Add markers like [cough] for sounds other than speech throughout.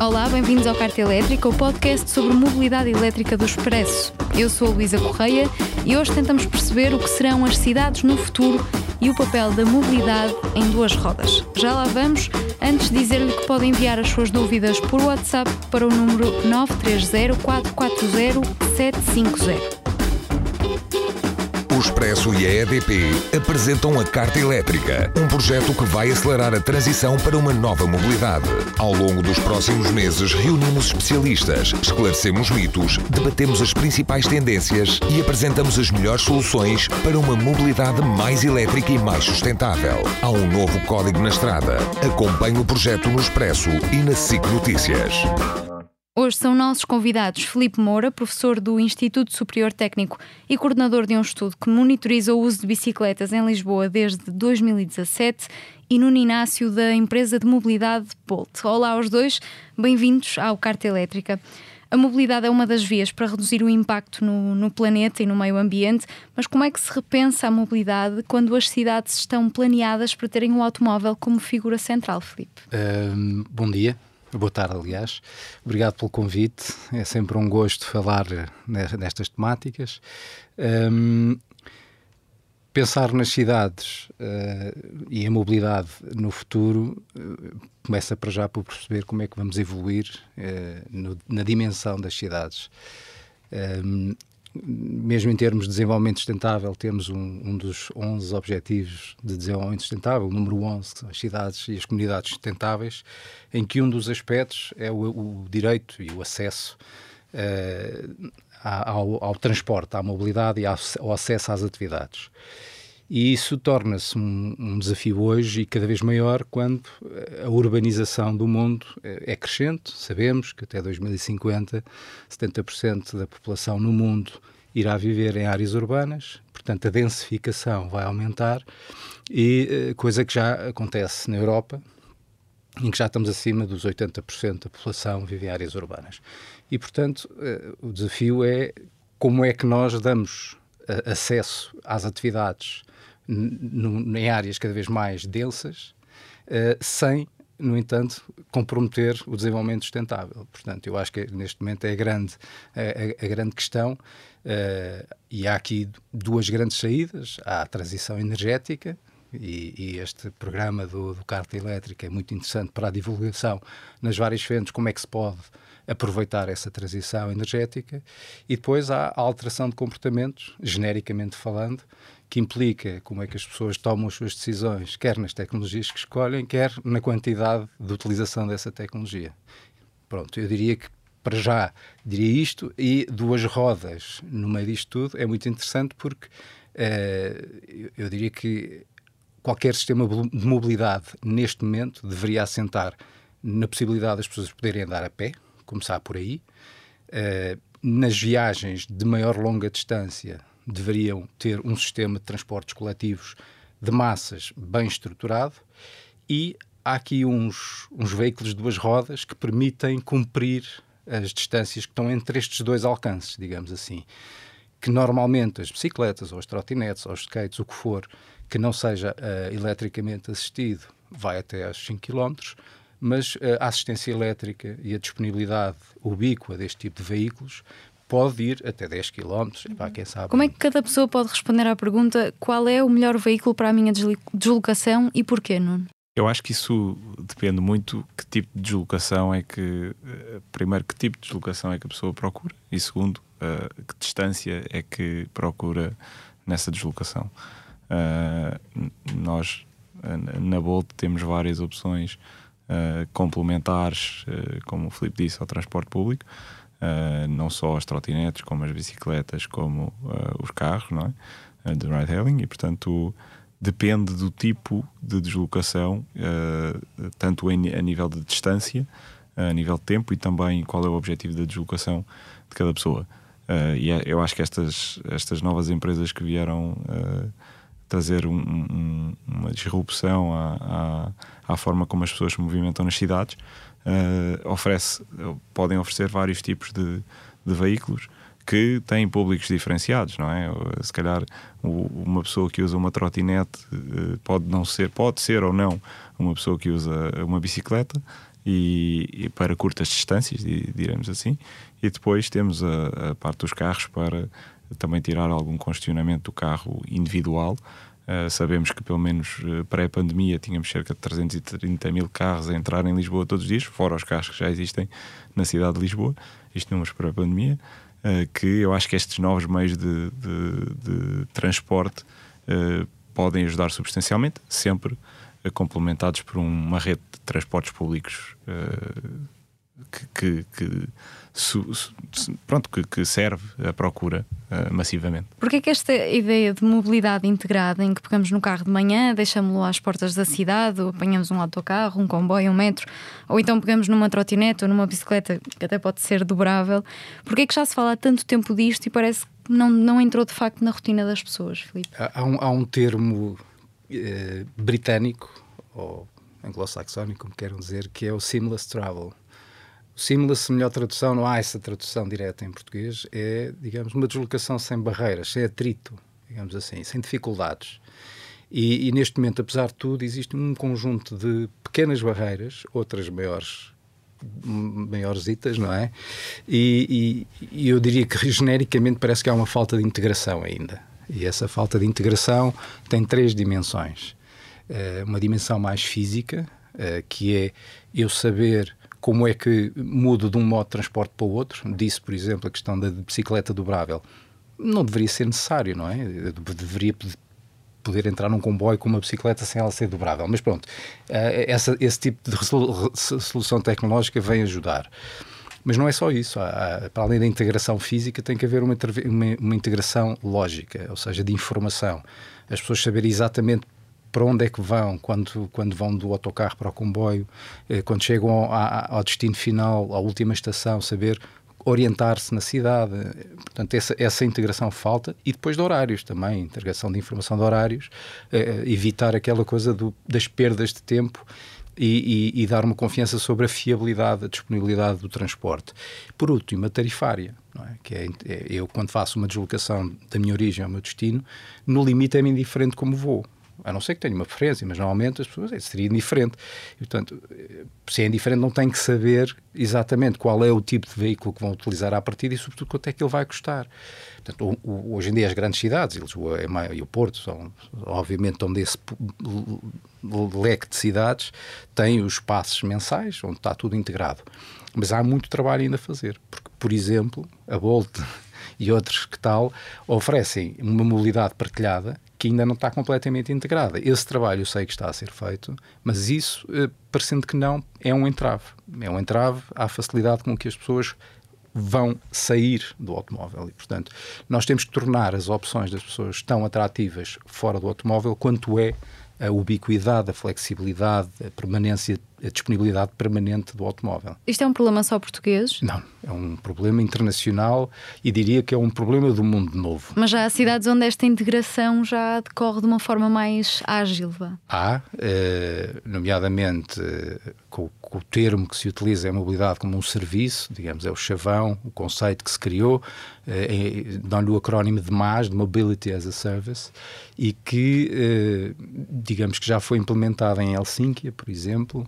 Olá, bem-vindos ao Carta Elétrica, o podcast sobre mobilidade elétrica do Expresso. Eu sou a Luísa Correia e hoje tentamos perceber o que serão as cidades no futuro e o papel da mobilidade em duas rodas. Já lá vamos, antes dizer-lhe que pode enviar as suas dúvidas por WhatsApp para o número 930 440 750. O Expresso e a EDP apresentam a Carta Elétrica, um projeto que vai acelerar a transição para uma nova mobilidade. Ao longo dos próximos meses, reunimos especialistas, esclarecemos mitos, debatemos as principais tendências e apresentamos as melhores soluções para uma mobilidade mais elétrica e mais sustentável. Há um novo código na estrada. Acompanhe o projeto no Expresso e na SIC Notícias. Hoje são nossos convidados Felipe Moura, professor do Instituto Superior Técnico e coordenador de um estudo que monitoriza o uso de bicicletas em Lisboa desde 2017, e Nuno Inácio, da empresa de mobilidade Bolt. Olá aos dois, bem-vindos ao Carta Elétrica. A mobilidade é uma das vias para reduzir o impacto no, no, planeta e no meio ambiente, mas como é que se repensa a mobilidade quando as cidades estão planeadas para terem o automóvel como figura central, Felipe? Um, bom dia. Boa tarde, aliás. Obrigado pelo convite. É sempre um gosto falar nestas temáticas. Um, pensar nas cidades uh, e a mobilidade no futuro uh, começa para já por perceber como é que vamos evoluir uh, no, na dimensão das cidades. Um, mesmo em termos de desenvolvimento sustentável, temos um, um, dos 11 objetivos de desenvolvimento sustentável, o número 11, que são as cidades e as comunidades sustentáveis, em que um dos aspectos é o, o direito e o acesso uh, ao, ao, transporte, à mobilidade e ao, ao acesso às atividades. E isso torna-se um, um, desafio hoje e cada vez maior quando a urbanização do mundo é, é crescente. Sabemos que até 2050 70% da população no mundo irá viver em áreas urbanas, portanto a densificação vai aumentar e eh, coisa que já acontece na Europa, em que já estamos acima dos 80% da população vive em áreas urbanas. E portanto eh, o desafio é como é que nós damos eh, acesso às atividades em áreas cada vez mais densas, uh, sem, no entanto, comprometer o desenvolvimento sustentável. Portanto, eu acho que neste momento é a grande, a, a, grande questão. Uh, e há aqui duas grandes saídas. Há a transição energética, e, e, este programa do, do Carta Elétrica é muito interessante para a divulgação nas várias frentes, como é que se pode aproveitar essa transição energética. E depois há a alteração de comportamentos, genericamente falando, que implica como é que as pessoas tomam as suas decisões, quer nas tecnologias que escolhem, quer na quantidade de utilização dessa tecnologia. Pronto, eu diria que para já diria isto e duas rodas no meio disto tudo é muito interessante porque uh, eu diria que qualquer sistema de mobilidade neste momento deveria assentar na possibilidade das pessoas poderem andar a pé, começar por aí, uh, nas viagens de maior longa distância deveriam ter um sistema de transportes coletivos de massas bem estruturado e há aqui uns, uns veículos de duas rodas que permitem cumprir as distâncias que estão entre estes dois alcances, digamos assim. Que normalmente as bicicletas, ou as trotinetes, ou os skates, o que for, que não seja uh, eletricamente assistido, vai até aos 5 km, mas uh, a assistência elétrica e a disponibilidade ubíqua deste tipo de veículos pode ir até 10 km, uhum. quem sabe. Como é que cada pessoa pode responder à pergunta qual é o melhor veículo para a minha deslocação e porquê, Nuno? Eu acho que isso depende muito que tipo de deslocação é que. Eh, primeiro, que tipo de deslocação é que a pessoa procura e segundo, uh, que distância é que procura nessa deslocação. Uh, nós, na Bolt, temos várias opções uh, complementares, como o Filipe disse, ao transporte público uh, não só as trotinetes, como as bicicletas, como uh, os carros, não é? Uh, de ride hailing, e portanto depende do tipo de deslocação, tanto em, a nível de distância, a nível de tempo e também qual é o objetivo da deslocação de cada pessoa. e é, eu acho que estas, estas novas empresas que vieram trazer um, um, uma disrupção à, à, à, forma como as pessoas se movimentam nas cidades uh, oferece, podem oferecer vários tipos de, de, veículos que têm públicos diferenciados, não é? Se calhar uma pessoa que usa uma trotinete eh, pode não ser, pode ser ou não uma pessoa que usa uma bicicleta e, e para curtas distâncias, diremos assim, e depois temos a, a, parte dos carros para também tirar algum congestionamento do carro individual. Uh, sabemos que pelo menos uh, pré-pandemia tínhamos cerca de 330 mil carros a entrar em Lisboa todos os dias, fora os carros que já existem na cidade de Lisboa, isto números pré-pandemia. Eh, que eu acho que estes novos meios de, de, de transporte uh, podem ajudar substancialmente, sempre uh, complementados por uma rede de transportes públicos que, que, que pronto, que, que, serve a procura uh, massivamente. Porquê é que esta ideia de mobilidade integrada, em que pegamos no carro de manhã, deixamos-lo às portas da cidade, ou apanhamos um autocarro, um comboio, um metro, ou então pegamos numa trotinete ou numa bicicleta, que até pode ser dobrável, porquê é que já se fala há tanto tempo disto e parece que não, não entrou de facto na rotina das pessoas, Filipe? Há, um, há um termo eh, britânico, ou anglo-saxónico, como queiram dizer, que é o seamless travel Seamless, melhor tradução, não há essa tradução direta em português, é, digamos, uma deslocação sem barreiras, sem atrito, digamos assim, sem dificuldades. E, e, neste momento, apesar de tudo, existe um conjunto de pequenas barreiras, outras maiores, maioresitas, não é? E, e, e, eu diria que genericamente parece que há uma falta de integração ainda. E essa falta de integração tem três dimensões. Uh, uma dimensão mais física, uh, que é eu saber como é que mudo de um modo de transporte para o outro. Disse, por exemplo, a questão da bicicleta dobrável. Não deveria ser necessário, não é? Eu deveria poder entrar num comboio com uma bicicleta sem ela ser dobrável. Mas pronto, eh, essa, esse tipo de solução tecnológica vem ajudar. Mas não é só isso. Para além da integração física, tem que haver uma, uma, uma integração lógica, ou seja, de informação. As pessoas saberem exatamente para onde é que vão quando, quando vão do autocarro para o comboio, eh, quando chegam ao, ao destino final, à última estação, saber orientar-se na cidade. Portanto, essa, essa integração falta e depois de horários também, integração de informação de horários, eh, evitar aquela coisa do, das perdas de tempo e, e, e, dar uma confiança sobre a fiabilidade, a disponibilidade do transporte. Por último, a tarifária, é? que é, é, eu quando faço uma deslocação da minha origem ao meu destino, no limite é-me indiferente como vou a não ser que tenha uma preferência, mas normalmente as pessoas seria indiferente. E, portanto, se é indiferente, não tem que saber exatamente qual é o tipo de veículo que vão utilizar à partida e, sobretudo, quanto é que ele vai custar. Portanto, hoje em dia, as grandes cidades, Lisboa e o Porto, são, obviamente, onde esse leque de cidades tem os passos mensais, onde está tudo integrado. Mas há muito trabalho ainda a fazer, porque, por exemplo, a Bolt [laughs] e outros que tal oferecem uma mobilidade partilhada que ainda não está completamente integrada. Esse trabalho eu sei que está a ser feito, mas isso, eh, parecendo que não, é um entrave. É um entrave à facilidade com que as pessoas vão sair do automóvel. E, portanto, nós temos que tornar as opções das pessoas tão atrativas fora do automóvel quanto é a ubiquidade, a flexibilidade, a permanência a disponibilidade permanente do automóvel. Isto é um problema só português? Não, é um problema internacional e diria que é um problema do mundo novo. Mas já há cidades onde esta integração já decorre de uma forma mais ágil? Há, eh, nomeadamente eh, com, com, o termo que se utiliza é mobilidade como um serviço, digamos, é o chavão, o conceito que se criou, eh, é, dão-lhe o acrónimo de MAS, de Mobility as a Service, e que, eh, digamos que já foi implementado em Helsínquia, por exemplo,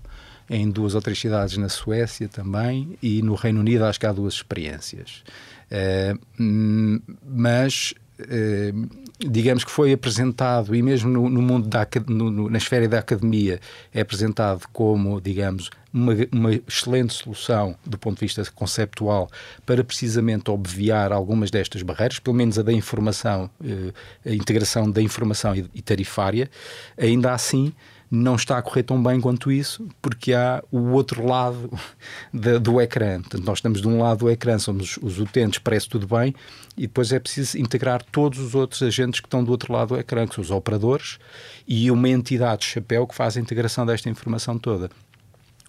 em duas ou três cidades na Suécia também e no Reino Unido acho que há duas experiências. Uh, mas uh, digamos que foi apresentado e mesmo no, no mundo da no, na esfera da academia é apresentado como digamos uma, uma, excelente solução do ponto de vista conceptual para precisamente obviar algumas destas barreiras, pelo menos a da informação, uh, a integração da informação e tarifária. Ainda assim, não está a correr tão bem quanto isso, porque há o outro lado [laughs] de, do ecrã. Portanto, nós estamos de um lado do ecrã, somos os utentes, parece tudo bem, e depois é preciso integrar todos os outros agentes que estão do outro lado do ecrã, que são os operadores, e uma entidade de chapéu que faz a integração desta informação toda.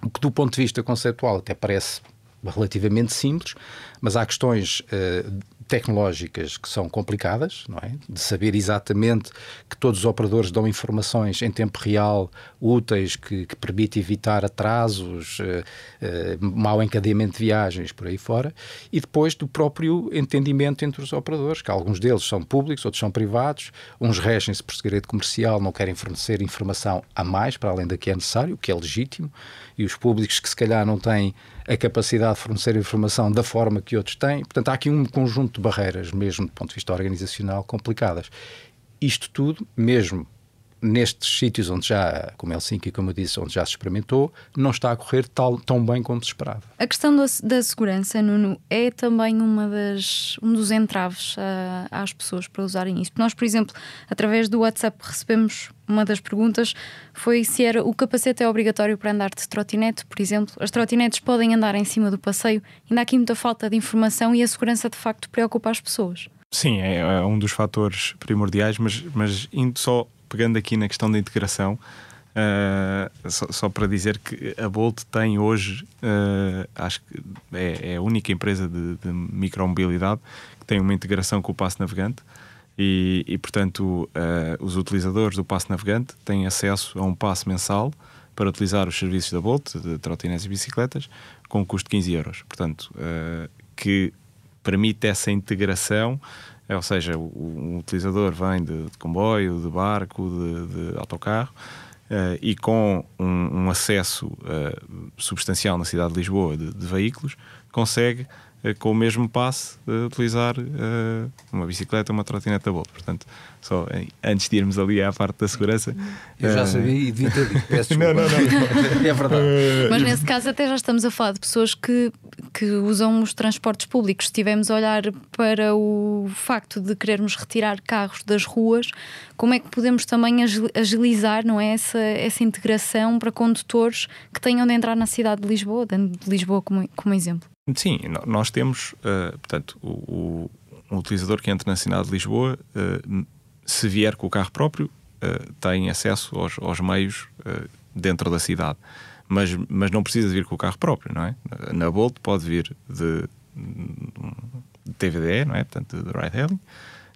O que, do ponto de vista conceptual, até parece relativamente simples, mas há questões uh, tecnológicas que são complicadas, não é? De saber exatamente que todos os operadores dão informações em tempo real úteis que, que permite evitar atrasos, uh, uh, mau encadeamento de viagens por aí fora, e depois do próprio entendimento entre os operadores, que alguns deles são públicos, outros são privados, uns regem-se por segredo comercial, não querem fornecer informação a mais para além da que é necessário, o que é legítimo, e os públicos que se calhar não têm a capacidade de fornecer informação da forma que outros têm. Portanto, há aqui um conjunto de barreiras, mesmo do ponto de vista organizacional, complicadas. Isto tudo, mesmo nestes sítios onde já, como Helsinki, como eu disse, onde já se experimentou, não está a correr tal, tão bem como se esperava. A questão da, da segurança, Nuno, é também uma das, um dos entraves uh, às pessoas para usarem isto. Nós, por exemplo, através do WhatsApp recebemos uma das perguntas foi se era o capacete é obrigatório para andar de trotinete, por exemplo. As trotinetes podem andar em cima do passeio. Ainda há aqui muita falta de informação e a segurança de facto preocupa as pessoas. Sim, é, é um dos fatores primordiais, mas, mas indo só pegando aqui na questão da integração, uh, só, só, para dizer que a Bolt tem hoje, uh, acho que é, é, a única empresa de, de micromobilidade que tem uma integração com o passo navegante. E, e portanto, uh, os utilizadores do passo navegante têm acesso a um passo mensal para utilizar os serviços da Bolt, de trotinetes e bicicletas, com um custo de 15 euros. Portanto, que permite essa integração é, ou seja, o, o utilizador vem de, de, comboio, de barco, de, de autocarro uh, e com um, um acesso uh, substancial na cidade de Lisboa de, de veículos, consegue uh, com o mesmo passe utilizar uma bicicleta, uma trotineta Bolt. Portanto, só antes de irmos ali à parte da segurança. Eu já sabia e devia ter dito. Peço [laughs] desculpa. Não, não, [laughs] não. é verdade. Mas nesse caso, até já estamos a falar de pessoas que, que usam os transportes públicos. Se estivermos a olhar para o facto de querermos retirar carros das ruas, como é que podemos também agilizar não é, essa, essa integração para condutores que tenham de entrar na cidade de Lisboa, dando de Lisboa como, como exemplo? Sim, nós temos, uh, portanto, o, o, utilizador que entra na cidade de Lisboa. Uh, se vier com o carro próprio, uh, tem acesso aos, aos meios dentro da cidade. Mas, mas não precisa vir com o carro próprio, não é? Na Bolt pode vir de, de TVDE, não é? Portanto, de ride hailing,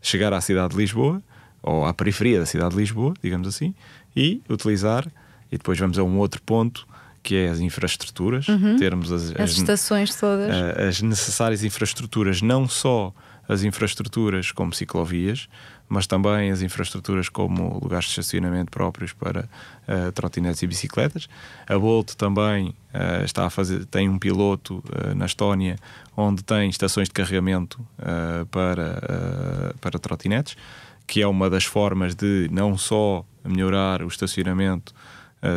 chegar à cidade de Lisboa, ou à periferia da cidade de Lisboa, digamos assim, e utilizar, e depois vamos a um outro ponto, que é as infraestruturas, uhum. termos as, as, as estações todas. Eh, as necessárias infraestruturas, não só as infraestruturas como ciclovias, mas também as infraestruturas como lugares de estacionamento próprios para uh, trotinetes e bicicletas. A Bolt também uh, está a fazer, tem um piloto uh, na Estónia onde tem estações de carregamento para, para trotinetes, que é uma das formas de não só melhorar o estacionamento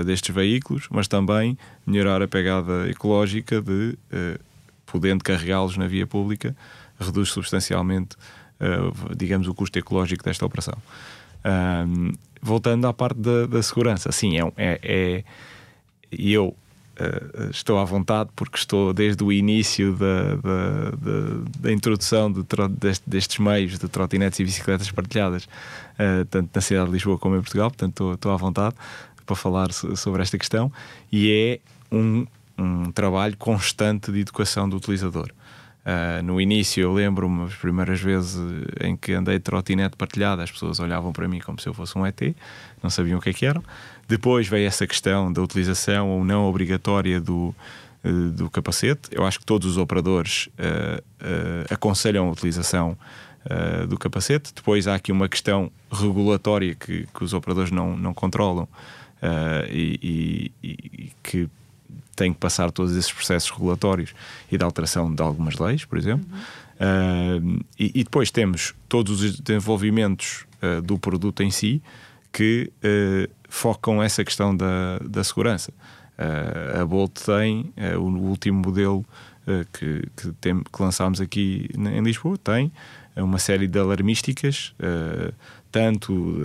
destes veículos, mas também melhorar a pegada ecológica de, podendo carregá-los na via pública, reduz substancialmente uh, digamos, o custo ecológico desta operação. Voltando à parte da, da segurança, sim, é, é, é eu uh, estou à vontade porque estou desde o início da, da, da, da introdução de, deste, destes meios de trotinetes e bicicletas partilhadas, uh, tanto na cidade de Lisboa como em Portugal, portanto estou, estou à vontade para falar sobre esta questão e é um, um trabalho constante de educação do utilizador. Uh, no início, eu lembro-me as primeiras vezes em que andei de trotinete partilhada, as pessoas olhavam para mim como se eu fosse um ET, não sabiam o que é que eram. Depois veio essa questão da utilização ou não obrigatória do, uh, do capacete. Eu acho que todos os operadores uh, aconselham a utilização do capacete. Depois há aqui uma questão regulatória que, que os operadores não, não controlam e, e, e que tem que passar todos esses processos regulatórios e de alteração de algumas leis, por exemplo. Uhum. Uh, e, e, depois temos todos os desenvolvimentos uh, do produto em si que uh, focam essa questão da, da segurança. a Bolt tem o último modelo que, que, tem, que lançámos aqui em Lisboa, tem uma série de alarmísticas, tanto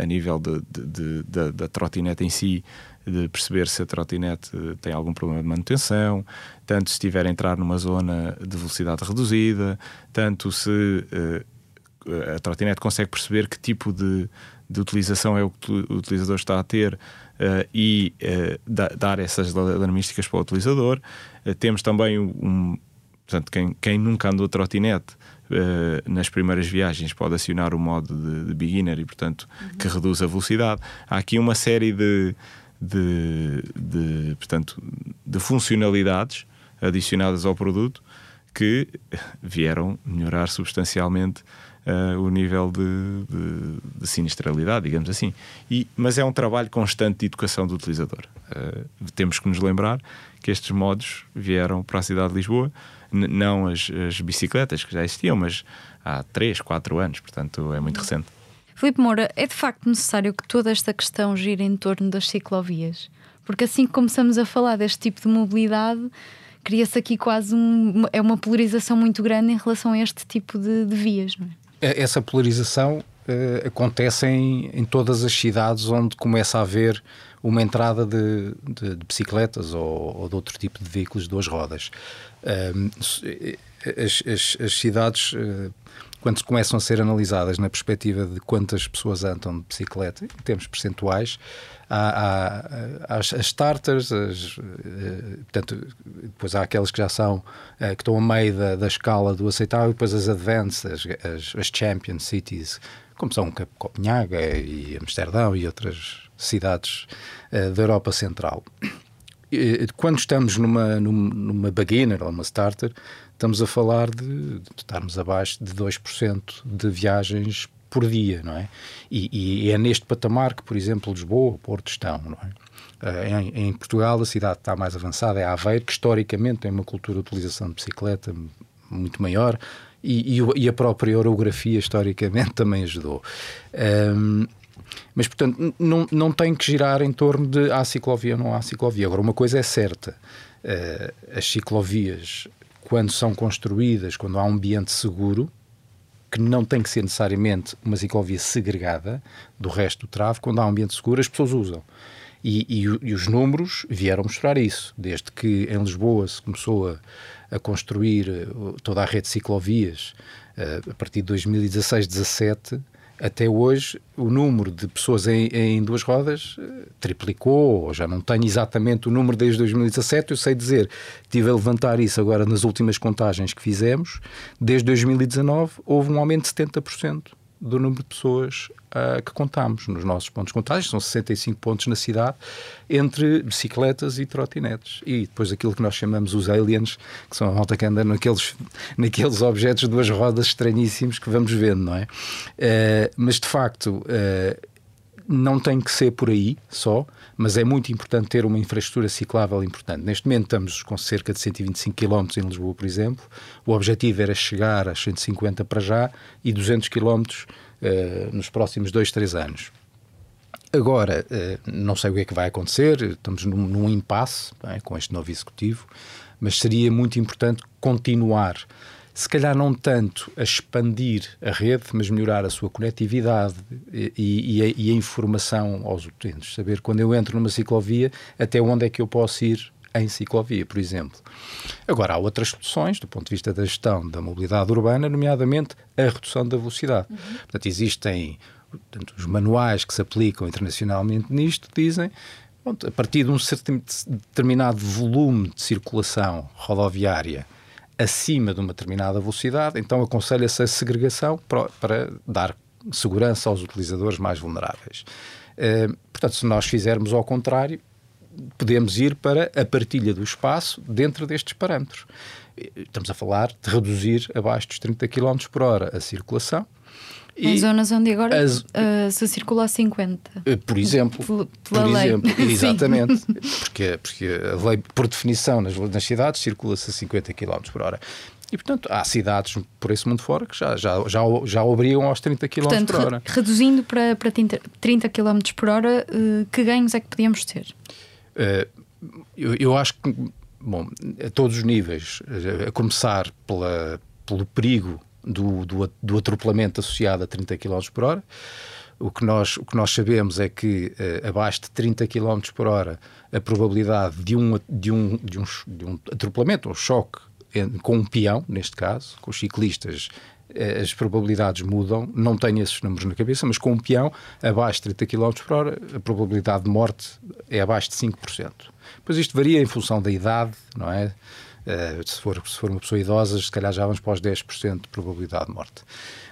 a nível de, de, de, da trotinete em si, de perceber se a trotinete tem algum problema de manutenção, tanto se estiver a entrar numa zona de velocidade reduzida, tanto se uh, a trotinete consegue perceber que tipo de, de utilização é o que o utilizador está a ter uh, e uh, da, dar essas alarmísticas para o utilizador. temos também um, portanto, quem, quem nunca andou trotinete uh, nas primeiras viagens pode acionar o modo de, de beginner e, portanto, uhum. que reduz a velocidade. Há aqui uma série de, de, de, portanto, de funcionalidades adicionadas ao produto que vieram melhorar substancialmente uh, o nível de, de, de, sinistralidade, digamos assim. E, mas é um trabalho constante de educação do utilizador. Uh, temos que nos lembrar que estes modos vieram para a cidade de Lisboa, não as, as, bicicletas que já existiam, mas há 3, 4 anos, portanto é muito recente. Filipe Moura, é de facto necessário que toda esta questão gire em torno das ciclovias? Porque assim que começamos a falar deste tipo de mobilidade, cria-se aqui quase um, é uma polarização muito grande em relação a este tipo de, de vias, não é? É, essa polarização uh, acontece em, em, todas as cidades onde começa a haver uma entrada de, de, de bicicletas ou, ou, de outro tipo de veículos de duas rodas. Uh, as, as, as, cidades, uh, quando começam a ser analisadas na perspectiva de quantas pessoas andam de bicicleta, em termos percentuais, há, há as, as, starters, as, uh, portanto, depois há aquelas que já são, que estão a meio da, da escala do aceitável, e depois as advanced, as, as champion cities, como são Copenhaga e Amsterdão e outras cidades uh, da Europa Central. Quando estamos numa, numa beginner ou uma starter, estamos a falar de, de estarmos abaixo de 2% de viagens por dia, não é? E, e, é neste patamar que, por exemplo, Lisboa, Porto estão, não é? Eh, em, em, Portugal, a cidade está mais avançada, é Aveiro, que historicamente tem uma cultura de utilização de bicicleta muito maior e, e, e a própria orografia, historicamente, [laughs] também ajudou. Um, mas, portanto, não, não tem que girar em torno de há ciclovia ou não há ciclovia. Agora, uma coisa é certa: uh, as ciclovias, quando são construídas, quando há um ambiente seguro, que não tem que ser necessariamente uma ciclovia segregada do resto do travo, quando há um ambiente seguro, as pessoas usam. E, e, e, os números vieram mostrar isso. Desde que em Lisboa se começou a, a construir eh, toda a rede de ciclovias, uh, a partir de 2016, 17, até hoje o número de pessoas em, em, duas rodas eh, triplicou, ou já não tenho exatamente o número desde 2017, eu sei dizer, tive a levantar isso agora nas últimas contagens que fizemos, desde 2019 houve um aumento de 70% do número de pessoas uh, que contamos nos nossos pontos de contagem, são 65 pontos na cidade, entre bicicletas e trotinetes. E depois aquilo que nós chamamos os aliens, que são a malta que anda naqueles, naqueles objetos de duas rodas estranhíssimos que vamos vendo, não é? Uh, mas de facto. Uh, não tem que ser por aí só, mas é muito importante ter uma infraestrutura ciclável importante. Neste momento estamos com cerca de 125 km em Lisboa, por exemplo. O objetivo era chegar a 150 para já e 200 km uh, nos próximos dois, três anos. Agora, uh, não sei o que é que vai acontecer, estamos num, num impasse é, com este novo executivo, mas seria muito importante continuar, se calhar não tanto a expandir a rede, mas melhorar a sua conectividade e, e, a, e a informação aos utentes. Saber quando eu entro numa ciclovia, até onde é que eu posso ir em ciclovia, por exemplo. Agora, há outras soluções do ponto de vista da gestão da mobilidade urbana, nomeadamente a redução da velocidade. Uhum. Portanto, existem portanto, os manuais que se aplicam internacionalmente nisto, dizem pronto, a partir de um determinado volume de circulação rodoviária acima de uma determinada velocidade, então aconselha-se a segregação para, dar segurança aos utilizadores mais vulneráveis. Uh, portanto, se nós fizermos ao contrário, podemos ir para a partilha do espaço dentro destes parâmetros. Estamos a falar de reduzir abaixo dos 30 km por hora a circulação. Em e zonas onde agora as, uh, se circula a 50. Eh, por exemplo. Pela, por lei. exemplo, [laughs] exatamente. porque, porque a lei, por definição, nas, nas cidades circula-se a 50 km por hora. E, portanto, há cidades por esse mundo fora que já, já, já, já obrigam aos 30 km portanto, por hora. Reduzindo para, para 30 km por hora, uh, que ganhos é que podíamos ter? Eh, eu, eu, acho que, bom, a todos os níveis, a começar pela, pelo perigo do, do, do atropelamento associado a 30 km por hora, o que nós, o que nós sabemos é que uh, abaixo de 30 km por hora a probabilidade de um, de um, de um, de um atropelamento, um choque com um peão, neste caso, com os ciclistas eh, as probabilidades mudam, não tenho esses números na cabeça, mas com um peão abaixo de 30 km por hora, a probabilidade de morte é abaixo de 5%. Pois isto varia em função da idade, não é? Uh, se, for, se for uma pessoa idosa, se calhar já vamos para os 10% de probabilidade de morte.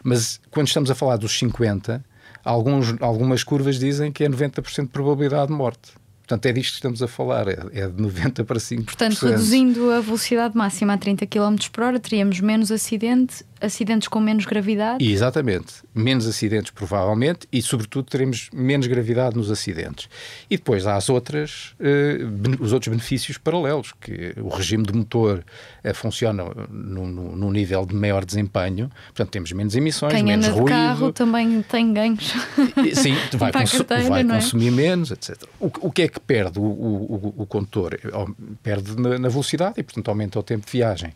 Mas quando estamos a falar dos 50, alguns, algumas curvas dizem que é 90% de probabilidade de morte. Portanto, é disto que estamos a falar, é, é de 90 para 5%. Portanto, reduzindo a velocidade máxima a 30 km por hora, teríamos menos acidente, acidentes com menos gravidade? exatamente. Menos acidentes, provavelmente, e, sobretudo, teremos menos gravidade nos acidentes. E depois há as outras, uh, os outros benefícios paralelos, que o regime de motor uh, funciona num, nível de maior desempenho, portanto, temos menos emissões, Quem menos anda ruído. de carro também tem ganhos. Sim, [laughs] vai, consu carteira, vai é? consumir menos, etc. O, o que é que perde o, o, o condutor? Perde na, na, velocidade e, portanto, aumenta o tempo de viagem.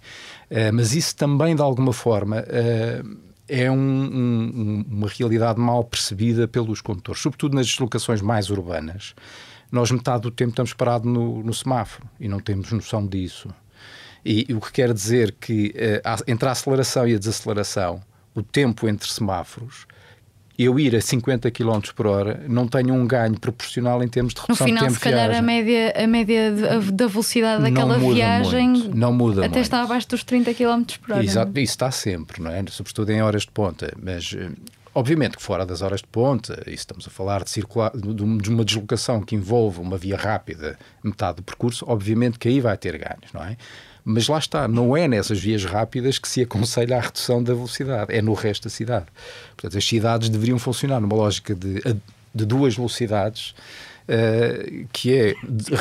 Uh, mas isso também, de alguma forma, uh, é um, um, uma realidade mal percebida pelos condutores, sobretudo nas deslocações mais urbanas. Nós, metade do tempo, estamos parados no, no semáforo e não temos noção disso. E, e o que quer dizer que uh, entre a aceleração e a desaceleração, o tempo entre semáforos eu ir a 50 km por hora não tenho um ganho proporcional em termos de redução no final, de tempo se calhar, a média, a média da velocidade daquela viagem muito, não muda até muito. está abaixo dos 30 km por hora. Exato, isso está sempre, não é? Sobretudo em horas de ponta, mas eh, Obviamente que fora das horas de ponta, e estamos a falar de, circular, de uma deslocação que envolve uma via rápida, metade do percurso, obviamente que aí vai ter ganhos, não é? Mas lá está, não é nessas vias rápidas que se aconselha a redução da velocidade, é no resto da cidade. Portanto, as cidades deveriam funcionar numa lógica de, de duas velocidades, uh, que é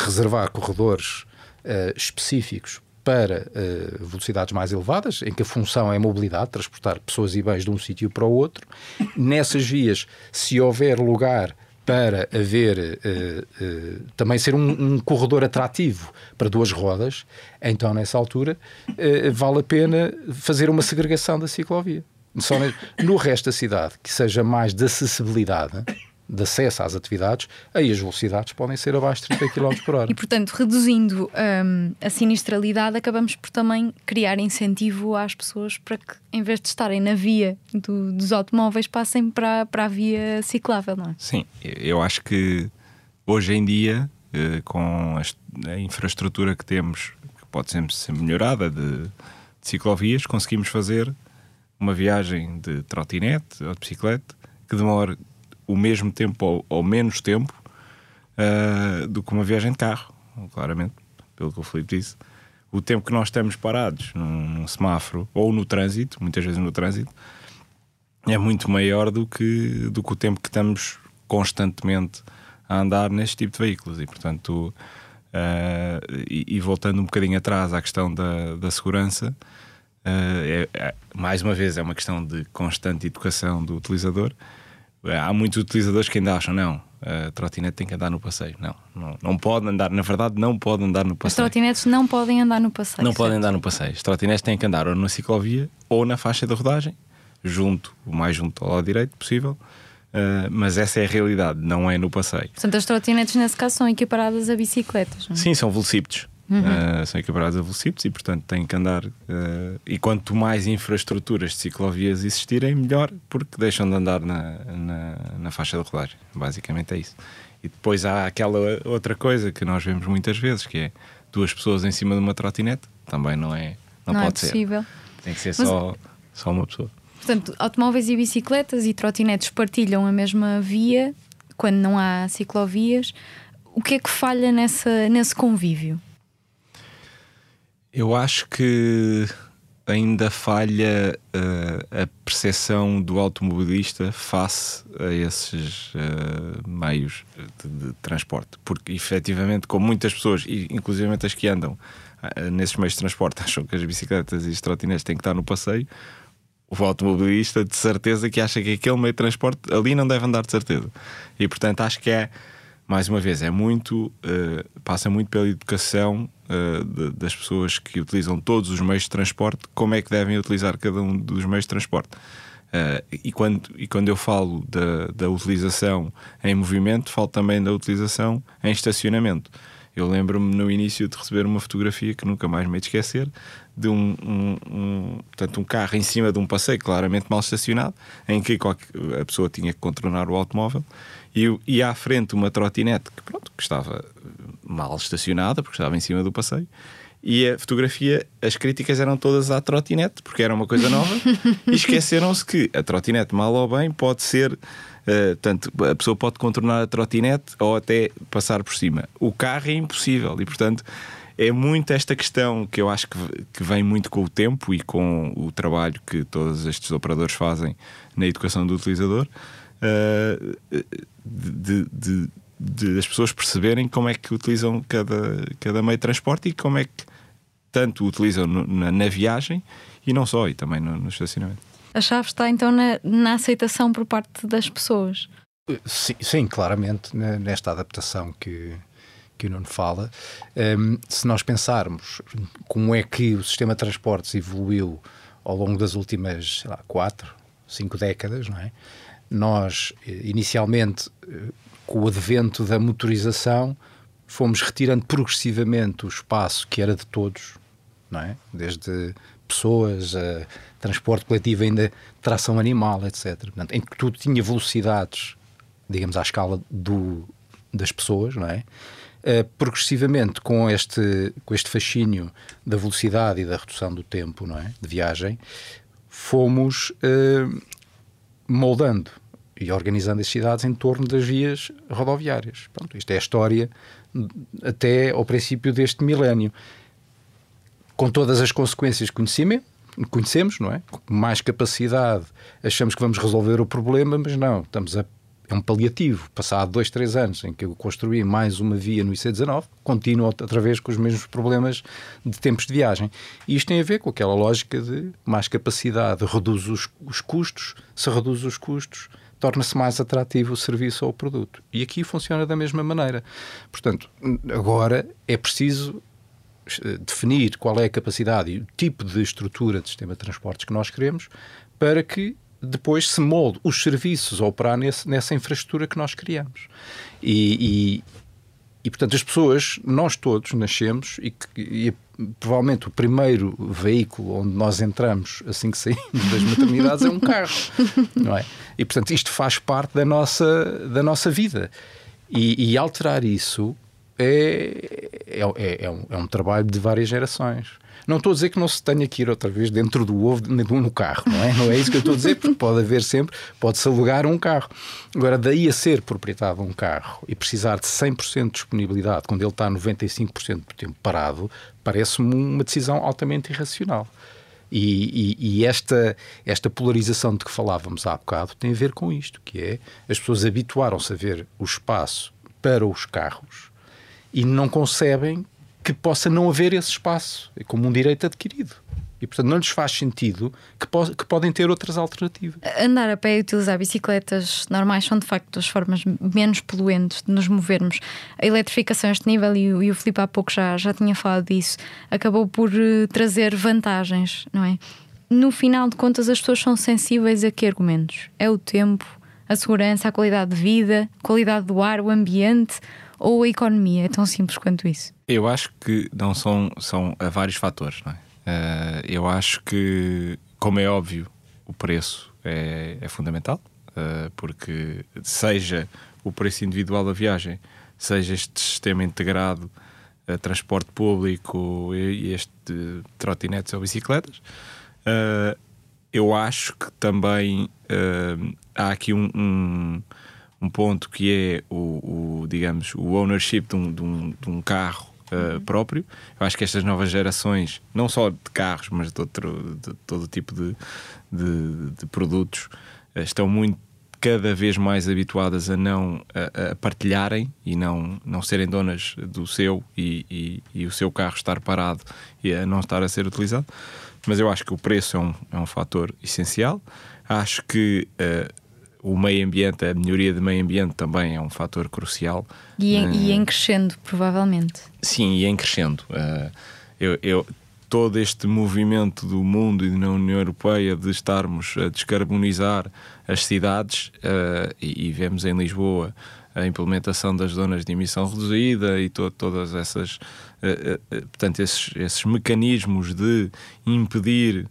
reservar corredores uh, específicos para uh, velocidades mais elevadas, em que a função é a mobilidade, transportar pessoas e bens de um sítio para o outro. Nessas vias, se houver lugar para haver uh, uh, também ser um, um, corredor atrativo para duas rodas, então nessa altura uh, vale a pena fazer uma segregação da ciclovia. Só no resto da cidade, que seja mais de acessibilidade, de acesso às atividades, aí as velocidades podem ser abaixo de 30 km por hora. E, portanto, reduzindo um, a sinistralidade, acabamos por também criar incentivo às pessoas para que, em vez de estarem na via do, dos automóveis, passem para, para a via ciclável, não é? Sim, eu acho que hoje em dia, eh, com a infraestrutura que temos, que pode sempre ser melhorada, de, de ciclovias, conseguimos fazer uma viagem de trotinete ou de bicicleta que demora o mesmo tempo ou, ou menos tempo uh, do que uma viagem de carro, claramente, pelo que o Filipe disse. O tempo que nós estamos parados num, num semáforo ou no trânsito, muitas vezes no trânsito, é muito maior do que, do que o tempo que estamos constantemente a andar neste tipo de veículos. E, portanto, uh, e, e, voltando um bocadinho atrás à questão da, da segurança, uh, é, é, mais uma vez é uma questão de constante educação do utilizador Há muitos utilizadores que ainda acham, não, a trotinete tem que andar no passeio. Não, não, não pode andar, na verdade, não pode andar no passeio. As trotinetes não podem andar no passeio. Não certo? podem andar no passeio. As trotinetes têm que andar ou na ciclovia ou na faixa de rodagem, junto, o mais junto ao lado direito possível. Uh, mas essa é a realidade, não é no passeio. Portanto, as trotinetes nesse caso são equiparadas a bicicletas, não é? Sim, são velocípedos. Uhum. Uh, são equiparados a velocípedos e, portanto, têm que andar. Uh, e quanto mais infraestruturas de ciclovias existirem, melhor, porque deixam de andar na, na, na, faixa de rodagem. Basicamente é isso. E depois há aquela outra coisa que nós vemos muitas vezes, que é duas pessoas em cima de uma trotinete. Também não é. Não, não é pode é possível. ser. Tem que ser Mas... só, só uma pessoa. Portanto, automóveis e bicicletas e trotinetes partilham a mesma via quando não há ciclovias. O que é que falha nessa, nesse convívio? Eu acho que ainda falha uh, a percepção do automobilista face a esses uh, meios de, de, transporte, porque efetivamente, com muitas pessoas, inclusive as que andam uh, nesses meios de transporte, [laughs] acham que as bicicletas e as trotinetes têm que estar no passeio, o automobilista de certeza que acha que aquele meio de transporte ali não deve andar de certeza. E portanto acho que é, mais uma vez, é muito, passa muito pela educação uh, de, das pessoas que utilizam todos os meios de transporte, como é que devem utilizar cada um dos meios de transporte. Uh, e, quando, e quando eu falo da, da utilização em movimento, falo também da utilização em estacionamento. Eu lembro-me no início de receber uma fotografia que nunca mais me esquecer de um, um, um, portanto, um carro em cima de um passeio claramente mal estacionado, em que a pessoa tinha que contornar o automóvel e, e à frente uma trotinete que, pronto, que estava mal estacionada, porque estava em cima do passeio, e a fotografia, as críticas eram todas à trotinete, porque era uma coisa nova, [laughs] e esqueceram-se que a trotinete, mal ou bem, pode ser. Uh, tanto a pessoa pode contornar a trotinete ou até passar por cima. O carro é impossível e, portanto, é muito esta questão que eu acho que, que vem muito com o tempo e com o trabalho que todos estes operadores fazem na educação do utilizador, uh, de, de, de, as pessoas perceberem como é que utilizam cada, cada meio de transporte e como é que tanto utilizam no, na, na, viagem e não só, e também no, no estacionamento. A chave está então na, na, aceitação por parte das pessoas. Sim, sim claramente, nesta adaptação que, que o Nuno fala. Um, se nós pensarmos como é que o sistema de transportes evoluiu ao longo das últimas sei lá, quatro, cinco décadas, não é? Nós, eh, inicialmente, eh, com o advento da motorização, fomos retirando progressivamente o espaço que era de todos, não é? Desde pessoas, a transporte coletivo, ainda tração animal, etc. Portanto, em que tudo tinha velocidades, digamos, à escala do, das pessoas, não é? Uh, progressivamente, com este, com este fascínio da velocidade e da redução do tempo não é? de viagem, fomos uh, moldando e organizando as cidades em torno das vias rodoviárias. Pronto, isto é a história até ao princípio deste milénio. Com todas as consequências que conhecemos, não é? Com mais capacidade, achamos que vamos resolver o problema, mas não, estamos a é um paliativo. Passado dois, três anos em que eu construí mais uma via no IC19, continuo outra vez com os mesmos problemas de tempos de viagem. E isto tem a ver com aquela lógica de mais capacidade, reduz os, os custos, se reduz os custos, torna-se mais atrativo o serviço ou o produto. E aqui funciona da mesma maneira. Portanto, agora é preciso eh, definir qual é a capacidade e o tipo de estrutura de sistema de transportes que nós queremos para que depois se molde os serviços a operar nesse, nessa infraestrutura que nós criamos. E, e, e, portanto, as pessoas, nós todos nascemos e, e, provavelmente o primeiro veículo onde nós entramos assim que saímos das maternidades é um carro, [laughs] não é? E, portanto, isto faz parte da nossa, da nossa vida. E, e alterar isso é, é, é, é, um, é um trabalho de várias gerações. Não estou a dizer que não se tenha que ir outra vez dentro do ovo no carro, não é? Não é isso que eu estou a dizer, porque pode haver sempre, pode-se alugar um carro. Agora, daí a ser proprietário de um carro e precisar de 100% de disponibilidade, quando ele está 95% do tempo parado, parece-me uma decisão altamente irracional. E, e, e, esta, esta polarização de que falávamos há bocado tem a ver com isto, que é as pessoas habituaram-se a ver o espaço para os carros e não concebem que possa não haver esse espaço, é como um direito adquirido. E, portanto, não lhes faz sentido que, po que, podem ter outras alternativas. Andar a pé e utilizar bicicletas normais são, de facto, as formas menos poluentes de nos movermos. A eletrificação a este nível, e, e o Filipe há pouco já, já tinha falado disso, acabou por uh, trazer vantagens, não é? No final de contas, as pessoas são sensíveis a que argumentos? É o tempo, a segurança, a qualidade de vida, a qualidade do ar, o ambiente ou a economia? É tão simples quanto isso? Eu acho que não são, são a vários fatores. Não é? Uh, eu acho que, como é óbvio, o preço é, é fundamental, uh, porque seja o preço individual da viagem, seja este sistema integrado, uh, transporte público e este trotinetes ou bicicletas, eu acho que também há aqui um, um, um, ponto que é o, o digamos, o ownership de um, de um, de um carro uh, próprio. Eu acho que estas novas gerações, não só de carros, mas de, outro, de todo tipo de, de, de produtos, uh, estão muito cada vez mais habituadas a não a, a, partilharem e não, não serem donas do seu e, e, e, o seu carro estar parado e a não estar a ser utilizado. Mas eu acho que o preço é um, é um fator essencial. Acho que uh, o meio ambiente, a melhoria do meio ambiente também é um fator crucial. E em, uh, e em crescendo, provavelmente. Sim, e em crescendo. Uh, eu, eu, todo este movimento do mundo e na União Europeia de estarmos a descarbonizar as cidades, uh, e, e, vemos em Lisboa a implementação das zonas de emissão reduzida e to todas essas, portanto, esses, esses mecanismos de impedir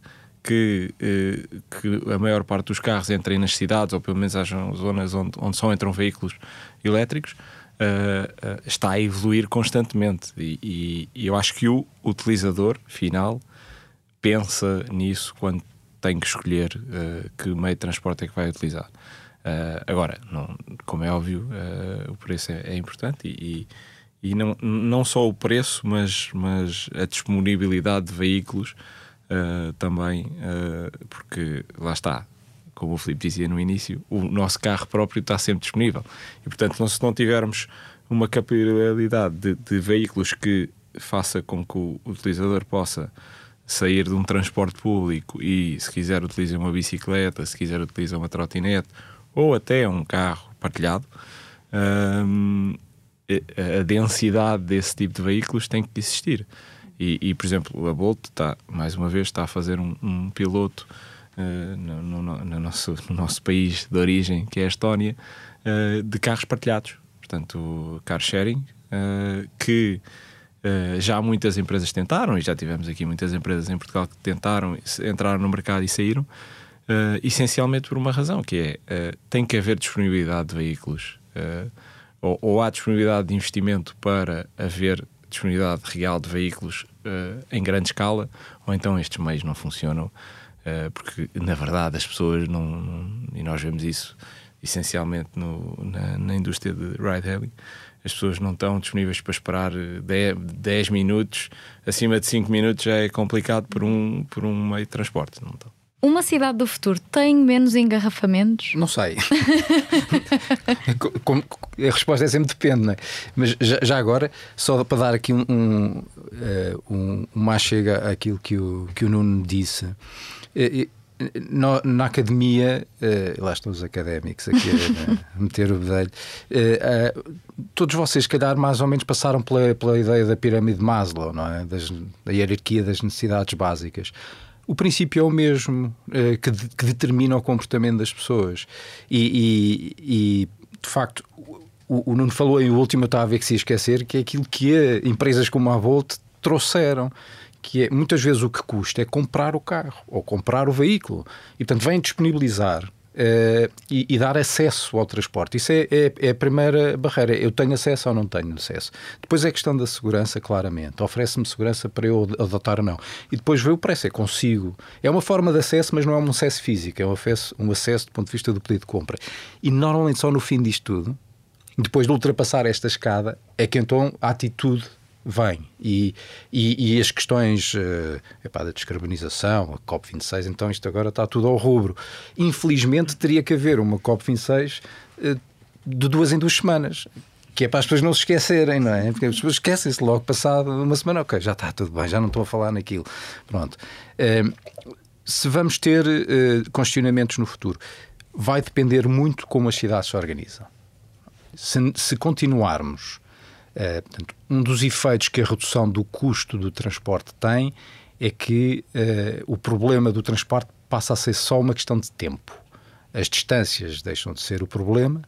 que, eh, que a maior parte dos carros entrem nas cidades, ou pelo menos hajam zonas onde, onde só entram veículos elétricos, uh, está a evoluir constantemente. E, e, eu acho que o utilizador final pensa nisso quando tem que escolher que meio de transporte é que vai utilizar. agora, não, como é óbvio, o preço é, é importante e, e não, não só o preço, mas, mas a disponibilidade de veículos uh, também, uh, porque lá está, como o Filipe dizia no início, o nosso carro próprio está sempre disponível. E portanto, se não tivermos uma capilaridade de, de veículos que faça com que o utilizador possa sair de um transporte público e, se quiser, utiliza uma bicicleta, se quiser, utiliza uma trotinete ou até um carro partilhado, hum, a densidade desse tipo de veículos tem que existir. E, e, por exemplo, a Bolt está, mais uma vez, está a fazer um, um piloto uh, no, no, no, nosso, [laughs] no nosso país de origem, que é a Estónia, uh, de carros partilhados. Portanto, car sharing, uh, que já muitas empresas tentaram, e já tivemos aqui muitas empresas em Portugal que tentaram entrar no mercado e saíram, essencialmente por uma razão, que é tem que haver disponibilidade de veículos. Ou, ou, há disponibilidade de investimento para haver disponibilidade real de veículos uh, em grande escala, ou então estes meios não funcionam, uh, porque na verdade as pessoas não, não, e nós vemos isso essencialmente no, na, na, indústria de ride hailing, as pessoas não estão disponíveis para esperar 10, 10 minutos, acima de 5 minutos já é complicado por um, por um meio de transporte. Não estão. Uma cidade do futuro tem menos engarrafamentos? Não sei. [laughs] a resposta é sempre depende, não é? Mas já, já agora, só para dar aqui um, um, eh, um, uma chega àquilo que o, que o Nuno disse. Eh, na, na, academia, uh, lá estão os académicos aqui a, [laughs] meter o bedelho, uh, todos vocês, se calhar, mais ou menos passaram pela, pela ideia da pirâmide de Maslow, não é? Da hierarquia das necessidades básicas o princípio é o mesmo uh, que, de, que, determina o comportamento das pessoas. E, e, e de facto, o, o, Nuno falou em o último, eu estava a ver que se ia esquecer, que é aquilo que empresas como a Volt trouxeram. Que é, muitas vezes o que custa é comprar o carro ou comprar o veículo. E, portanto, vêm disponibilizar Uh, e, e, dar acesso ao transporte. Isso é, é, é, a primeira barreira. Eu tenho acesso ou não tenho acesso. Depois é a questão da segurança, claramente. Oferece-me segurança para eu adotar ou não. E depois vê o preço, é consigo. É uma forma de acesso, mas não é um acesso físico, é um acesso, um acesso do ponto de vista do pedido de compra. E normalmente só no fim disto tudo, depois de ultrapassar esta escada, é que então a atitude vem. E, e, e as questões uh, epá, da descarbonização, a COP26, então isto agora está tudo ao rubro. Infelizmente teria que haver uma COP26 uh, de duas em duas semanas. Que é para as pessoas não se esquecerem, não é? Porque as pessoas esquecem-se logo passado uma semana, ok, já está tudo bem, já não estou a falar naquilo. Pronto. Uh, se vamos ter questionamentos no futuro, vai depender muito como as cidades se organizam. Se, se continuarmos Uh, portanto, um dos efeitos que a redução do custo do transporte tem é que uh, o problema do transporte passa a ser só uma questão de tempo. As distâncias deixam de ser o problema,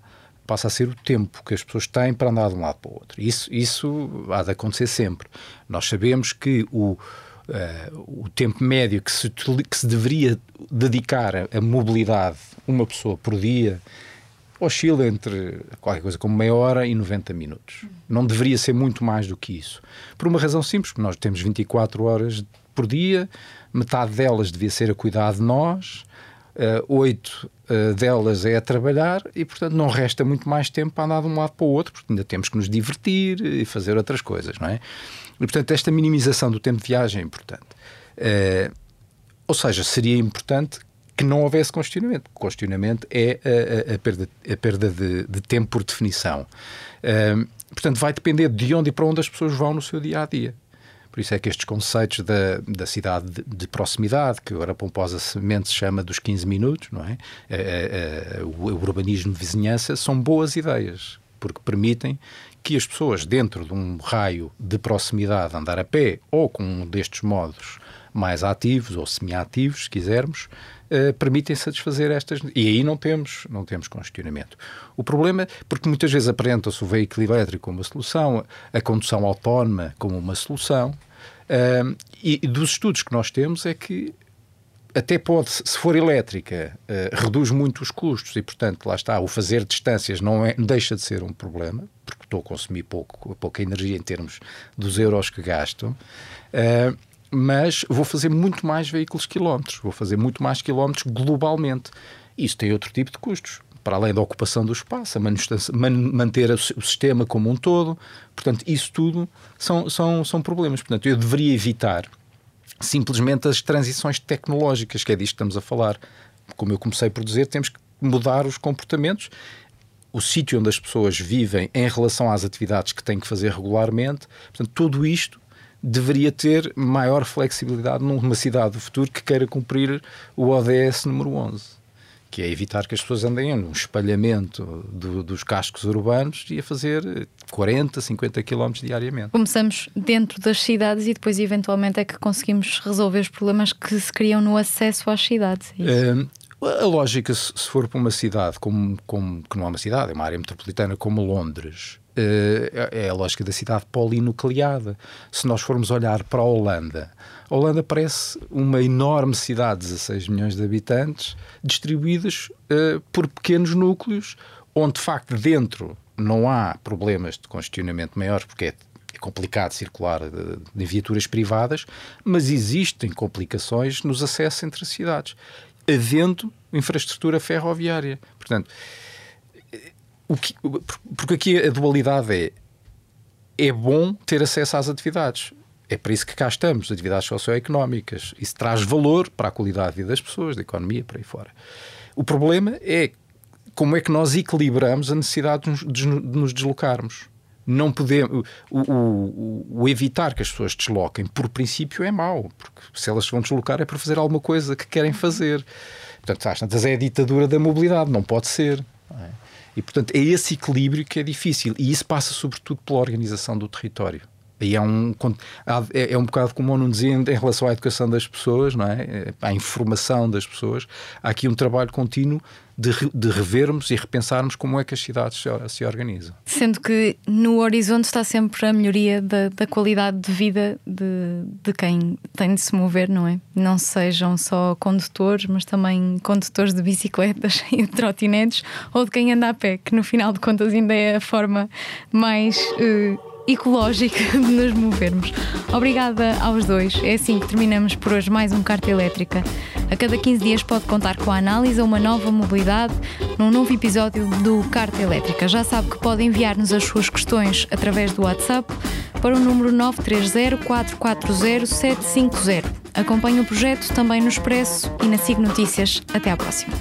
passa a ser o tempo que as pessoas têm para andar de um lado para o outro. Isso, isso há de acontecer sempre. Nós sabemos que o, uh, o tempo médio que se, que se deveria dedicar à mobilidade uma pessoa por dia oscila entre qualquer coisa como meia hora e 90 minutos. Não deveria ser muito mais do que isso. Por uma razão simples, porque nós temos 24 horas por dia, metade delas devia ser a cuidar de nós, uh, oito uh, delas é a trabalhar e, portanto, não resta muito mais tempo para andar de um lado para o outro, porque ainda temos que nos divertir e fazer outras coisas, não é? E, portanto, esta minimização do tempo de viagem é importante. Uh, ou seja, seria importante que não houvesse congestionamento. O congestionamento é a, a, a perda, a perda de, de, tempo por definição. portanto, vai depender de onde e para onde as pessoas vão no seu dia a dia. Por isso é que estes conceitos da, da cidade de, de proximidade, que agora pomposamente se chama dos 15 minutos, não é? o urbanismo de vizinhança, são boas ideias, porque permitem que as pessoas, dentro de um raio de proximidade, andar a pé ou com um destes modos mais ativos ou semi-ativos, se quisermos, uh, permitem satisfazer estas. E aí não temos, não temos congestionamento. O problema, porque muitas vezes apresenta-se o veículo elétrico como uma solução, a condução autónoma como uma solução, uh, e, dos estudos que nós temos é que até pode, se for elétrica, uh, reduz muito os custos e, portanto, lá está, o fazer distâncias não é, deixa de ser um problema, porque estou a consumir pouco, pouca energia em termos dos euros que gasto, uh, mas vou fazer muito mais veículos quilómetros, vou fazer muito mais quilómetros globalmente. Isso tem outro tipo de custos para além da ocupação do espaço, manter o sistema como um todo. Portanto, isso tudo são, são, são problemas. Portanto, eu deveria evitar simplesmente as transições tecnológicas, que é disto que estamos a falar. Como eu comecei por dizer, temos que mudar os comportamentos. O sítio onde as pessoas vivem em relação às atividades que têm que fazer regularmente. Portanto, tudo isto deveria ter maior flexibilidade numa cidade do futuro que queira cumprir o ODS número 11 que é evitar que as pessoas andem num espalhamento do, dos cascos urbanos e a fazer 40, 50 km diariamente. Começamos dentro das cidades e depois, eventualmente, é que conseguimos resolver os problemas que se criam no acesso às cidades. É a lógica, se for para uma cidade como, como, que não é uma cidade, é uma área metropolitana como Londres, é a lógica da cidade polinucleada. Se nós formos olhar para a Holanda, a Holanda parece uma enorme cidade, 16 milhões de habitantes, distribuídos uh, por pequenos núcleos, onde de facto dentro não há problemas de congestionamento maiores, porque é é complicado circular de, de, viaturas privadas, mas existem complicações nos acessos entre as cidades, havendo infraestrutura ferroviária. Portanto, o que, porque aqui a dualidade é é bom ter acesso às atividades. É para isso que cá estamos, atividades socioeconómicas. Isso traz valor para a qualidade de vida das pessoas, da economia, por aí fora. O problema é como é que nós equilibramos a necessidade de nos deslocarmos. Não podemos. O, o, o, evitar que as pessoas desloquem, por princípio, é mau, porque se elas se vão deslocar é para fazer alguma coisa que querem fazer. Portanto, às tantas é a ditadura da mobilidade, não pode ser. Não é? E, portanto, é esse equilíbrio que é difícil. E isso passa, sobretudo, pela organização do território. E é um, é, um bocado como eu não dizia em relação à educação das pessoas, não é? à informação das pessoas. Há aqui um trabalho contínuo de, de revermos e repensarmos como é que as cidades se, se, organizam. Sendo que no horizonte está sempre a melhoria da, da qualidade de vida de, de quem tem de se mover, não é? Não sejam só condutores, mas também condutores de bicicletas [laughs] e de trotinetes ou de quem anda a pé, que no final de contas ainda é a forma mais. Uh, ecológica [laughs] de nos movermos. Obrigada aos dois. É assim que terminamos por hoje mais um Carta Elétrica. A cada 15 dias pode contar com a análise a uma nova mobilidade num novo episódio do Carta Elétrica. Já sabe que pode enviar-nos as suas questões através do WhatsApp para o número 930 440 750. Acompanhe o projeto também no Expresso e na SIG Notícias. Até à próxima.